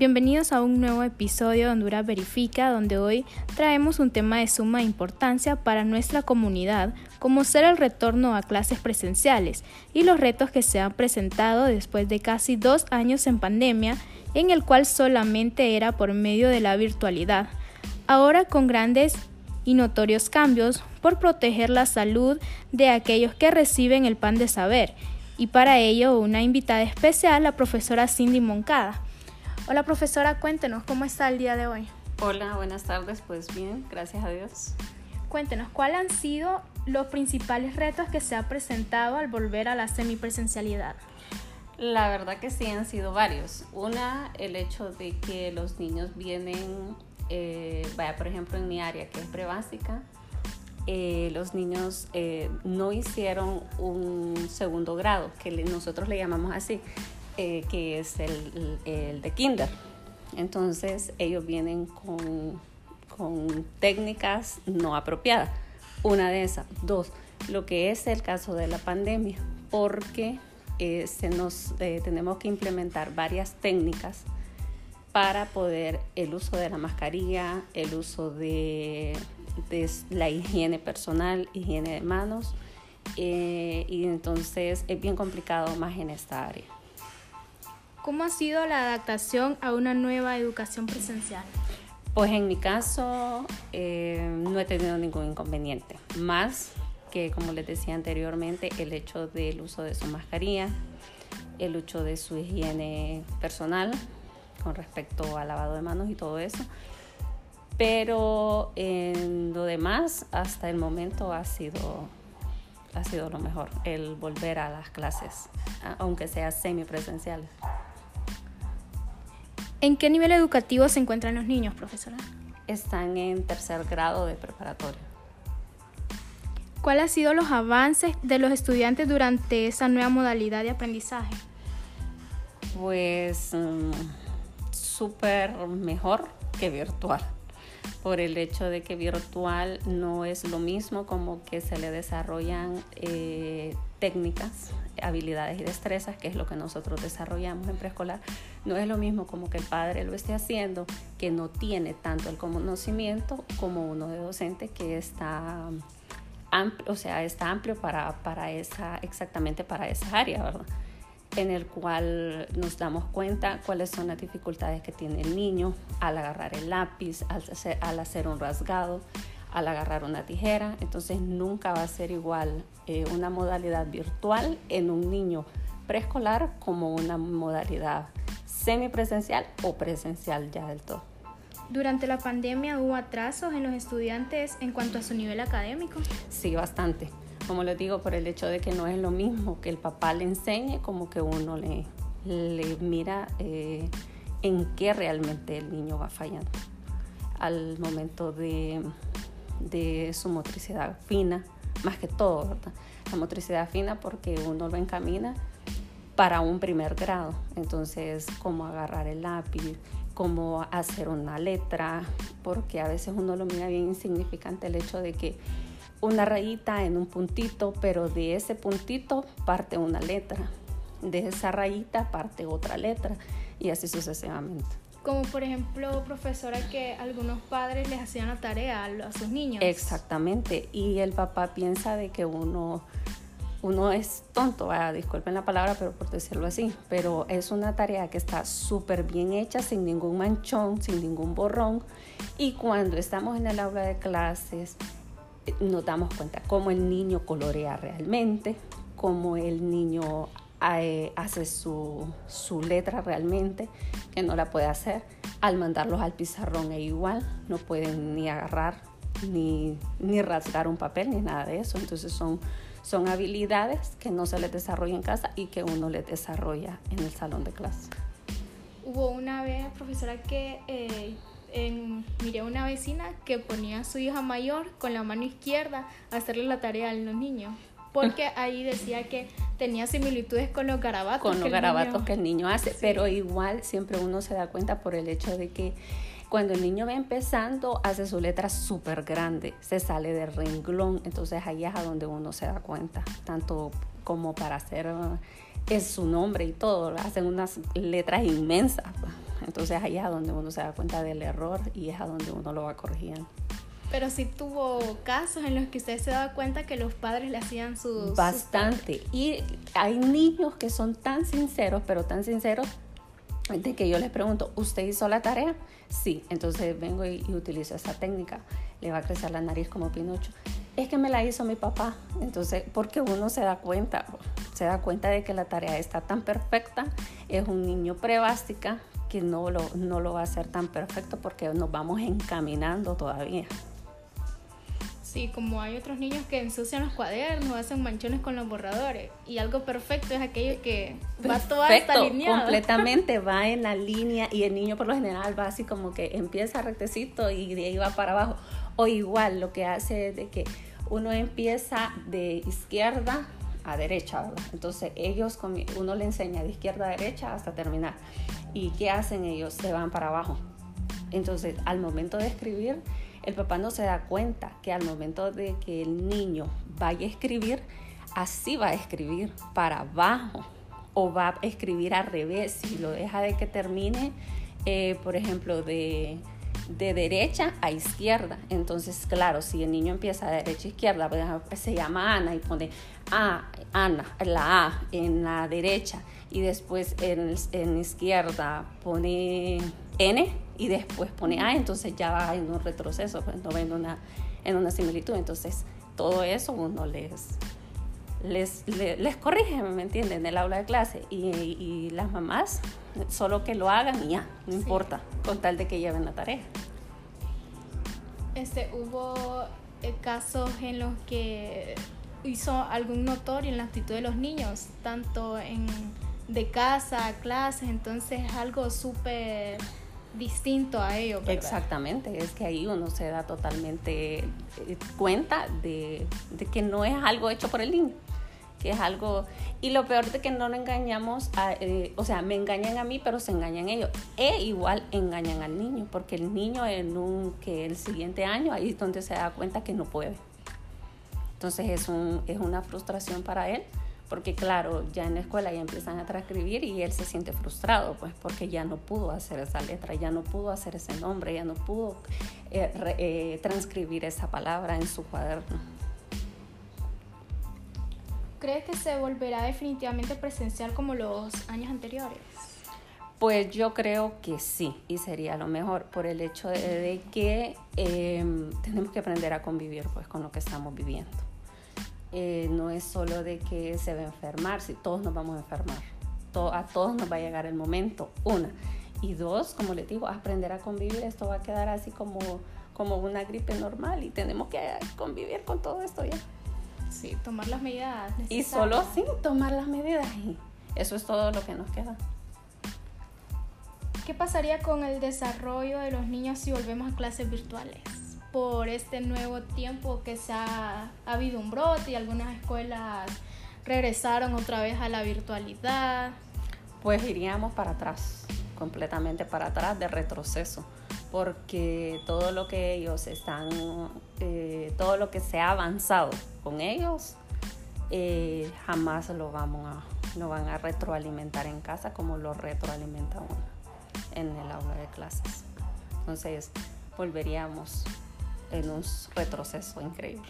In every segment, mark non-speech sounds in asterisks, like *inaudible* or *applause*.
Bienvenidos a un nuevo episodio de Honduras Verifica, donde hoy traemos un tema de suma importancia para nuestra comunidad, como ser el retorno a clases presenciales y los retos que se han presentado después de casi dos años en pandemia, en el cual solamente era por medio de la virtualidad. Ahora con grandes y notorios cambios por proteger la salud de aquellos que reciben el pan de saber. Y para ello una invitada especial, la profesora Cindy Moncada. Hola profesora, cuéntenos, ¿cómo está el día de hoy? Hola, buenas tardes, pues bien, gracias a Dios. Cuéntenos, ¿cuáles han sido los principales retos que se ha presentado al volver a la semipresencialidad? La verdad que sí han sido varios. Una, el hecho de que los niños vienen, eh, vaya, por ejemplo, en mi área que es prebásica, eh, los niños eh, no hicieron un segundo grado, que nosotros le llamamos así. Eh, que es el, de kinder. Entonces ellos vienen con, técnicas no apropiadas. Una de esas. Dos, lo que es el caso de la pandemia, porque eh, eh, tenemos que implementar varias técnicas para poder el uso de la mascarilla, el uso de la higiene personal, higiene de manos, y entonces es bien complicado más en esta área. ¿Cómo ha sido la adaptación a una nueva educación presencial? Pues en mi caso eh, no he tenido ningún inconveniente, más que como les decía anteriormente, el hecho del uso de su mascarilla, el uso de su higiene personal con respecto al lavado de manos y todo eso. Pero en lo demás, hasta el momento ha sido, ha sido lo mejor, el volver a las clases, aunque sea semipresenciales. ¿En qué nivel educativo se encuentran los niños, profesora? Están en tercer grado de preparatoria. ¿Cuáles han sido los avances de los estudiantes durante esa nueva modalidad de aprendizaje? Pues mm, súper mejor que virtual, por el hecho de que virtual no es lo mismo como que se le desarrollan eh, técnicas, habilidades y destrezas, que es lo que nosotros desarrollamos en preescolar, no es lo mismo como que el padre lo esté haciendo, que no tiene tanto el conocimiento como uno de docente que está amplio, o sea, está amplio para, para esa, exactamente para esa área, ¿verdad? En el cual nos damos cuenta cuáles son las dificultades que tiene el niño al agarrar el lápiz, al hacer, al hacer un rasgado, al agarrar una tijera. Entonces nunca va a ser igual eh, una modalidad virtual en un niño preescolar como una modalidad semipresencial o presencial ya del todo. ¿Durante la pandemia hubo atrasos en los estudiantes en cuanto a su nivel académico? Sí, bastante. Como les digo, por el hecho de que no es lo mismo que el papá le enseñe, como que uno le, mira eh, en qué realmente el niño va fallando al momento de, de su motricidad fina, más que todo, ¿verdad? La motricidad fina porque uno lo encamina para un primer grado. Entonces, cómo agarrar el lápiz, cómo hacer una letra, porque a veces uno lo mira bien insignificante el hecho de que una rayita en un puntito, pero de ese puntito parte una letra, de esa rayita parte otra letra y así sucesivamente. Como por ejemplo, profesora, que algunos padres les hacían la tarea a, sus niños. Exactamente, y el papá piensa de que uno uno es tonto, disculpen la palabra, pero por decirlo así, pero es una tarea que está súper bien hecha, sin ningún manchón, sin ningún borrón. Y cuando estamos en el aula de clases, nos damos cuenta cómo el niño colorea realmente, cómo el niño eh, hace su, su, letra realmente, que no la puede hacer. Al mandarlos al pizarrón e igual, no pueden ni agarrar, ni, ni rasgar un papel, ni nada de eso. Entonces son son habilidades que no se les desarrolla en casa y que uno les desarrolla en el salón de clase. Hubo una vez, profesora, que eh, miré a una vecina que ponía a su hija mayor con la mano izquierda a hacerle la tarea a los niños. Porque *laughs* ahí decía que tenía similitudes con los garabatos. Con los garabatos que el niño hace, pero igual siempre uno se da cuenta por el hecho de que cuando el niño va empezando, hace su letra súper grande, se sale del renglón, entonces ahí es a donde uno se da cuenta, tanto como para hacer es su nombre y todo, hacen unas letras inmensas Entonces ahí es a donde uno se da cuenta del error y es a donde uno lo va corrigiendo. Pero sí tuvo casos en los que usted se da cuenta que los padres le hacían sus... Bastante. Y hay niños que son tan sinceros, pero tan sinceros, de que yo les pregunto, ¿usted hizo la tarea? Sí. Entonces vengo y, y utilizo esta técnica. Le va a crecer la nariz como Pinocho. Es que me la hizo mi papá. Entonces, porque uno se da cuenta, se da cuenta de que la tarea está tan perfecta. Es un niño prebástica que no lo, no lo va a hacer tan perfecto porque nos vamos encaminando todavía. Sí, como hay otros niños que ensucian los cuadernos, hacen manchones con los borradores. Y algo perfecto es aquello que va todo hasta alineado. Completamente va en la línea y el niño por lo general va así como que empieza rectecito y de ahí va para abajo. O igual lo que hace es de que uno empieza de izquierda a derecha, ¿verdad? Entonces ellos, uno le enseña de izquierda a derecha hasta terminar. ¿Y qué hacen ellos? Se van para abajo. Entonces al momento de escribir el papá no se da cuenta que al momento de que el niño vaya a escribir, así va a escribir para abajo o va a escribir al revés si lo deja de que termine, eh, por ejemplo, de, de, derecha a izquierda. Entonces, claro, si el niño empieza de derecha a izquierda, pues, se llama Ana y pone A, Ana, la A en la derecha y después en, en izquierda pone N y después pone A, entonces ya va en un retroceso, pues no va en una, en una similitud. Entonces, todo eso uno les, les, les, corrige, ¿me entienden? En el aula de clase. Y, y, las mamás, solo que lo hagan y ya, no importa, con tal de que lleven la tarea. Este, hubo eh, casos en los que hizo algún notorio en la actitud de los niños, tanto en de casa a clases, entonces es algo súper distinto a ello. Exactamente, es que ahí uno se da totalmente eh, cuenta de, que no es algo hecho por el niño, que es algo... Y lo peor de que no lo engañamos, eh, o sea, me engañan a mí, pero se engañan ellos. E igual engañan al niño, porque el niño en un, que el siguiente año ahí es donde se da cuenta que no puede. Entonces es, un, es una frustración para él porque claro, ya en la escuela ya empiezan a transcribir y él se siente frustrado, pues porque ya no pudo hacer esa letra, ya no pudo hacer ese nombre, ya no pudo eh, eh, transcribir esa palabra en su cuaderno. ¿Crees que se volverá definitivamente presencial como los años anteriores? Pues yo creo que sí, y sería lo mejor por el hecho de, que em, tenemos que aprender a convivir pues, con lo que estamos viviendo. Eh, no es solo de que se va a enfermar, si todos nos vamos a enfermar, a todos nos va a llegar el momento, una. Y dos, como les digo, aprender a convivir, esto va a quedar así como, como una gripe normal y tenemos que convivir con todo esto ya. Sí, tomar las medidas necesarias. Y solo sí, tomar las medidas y eso es todo lo que nos queda. ¿Qué pasaría con el desarrollo de los niños si volvemos a clases virtuales? por este nuevo tiempo que se ha, habido un brote y algunas escuelas regresaron otra vez a la virtualidad. Pues iríamos para atrás, completamente para atrás de retroceso, porque todo lo que ellos están, eh, todo lo que se ha avanzado con ellos, eh, jamás lo vamos a, lo van a retroalimentar en casa como lo retroalimenta uno en el aula de clases. Entonces volveríamos en un retroceso increíble.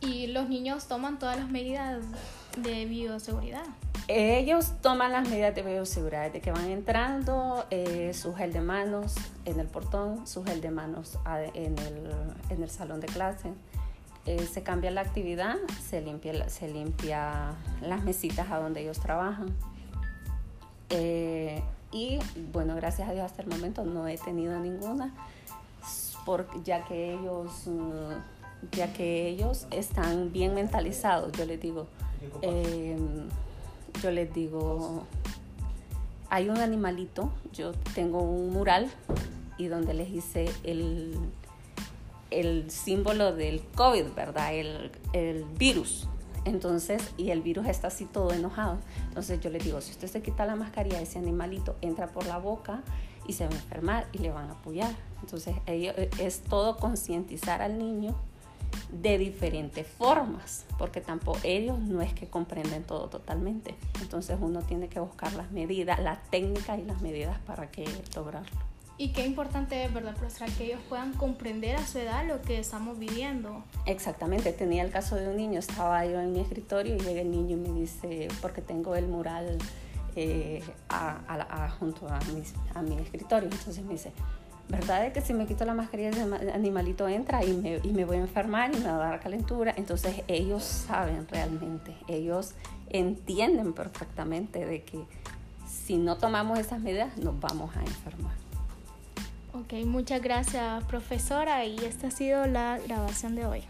¿Y los niños toman todas las medidas de bioseguridad? Ellos toman las medidas de bioseguridad desde que van entrando, eh, su gel de manos en el portón, su gel de manos en el, en el salón de clase. Eh, se cambia la actividad, se limpia, se limpia las mesitas a donde ellos trabajan. Eh, y bueno, gracias a Dios hasta el momento no he tenido ninguna ya que ellos mm, ya que ellos están bien mentalizados, yo les digo, em, yo les digo, hay un animalito, yo tengo un mural y donde les hice el, el símbolo del COVID, ¿verdad? El, el virus. Entonces, y el virus está así todo enojado. Entonces yo les digo, si usted se quita la mascarilla, ese animalito entra por la boca y se va a enfermar y le van a apoyar. Entonces ello, es todo concientizar al niño de diferentes formas, porque tampoco ellos no es que comprenden todo totalmente. Entonces uno tiene que buscar las medidas, la técnica y las medidas para que lograrlo. Y qué importante es, ¿verdad, profesora? Que ellos puedan comprender a su edad lo que estamos viviendo. Exactamente, tenía el caso de un niño, estaba yo en mi escritorio y llega el niño y me dice, porque tengo el mural eh, junto a mi, a mi escritorio, entonces me dice, ¿verdad? que si me quito la mascarilla el animalito entra y me, y me voy a enfermar y me va a dar calentura. Entonces ellos saben realmente, ellos entienden perfectamente de que si no tomamos esas medidas nos vamos a enfermar. Ok, muchas gracias profesora y esta ha sido la grabación de hoy.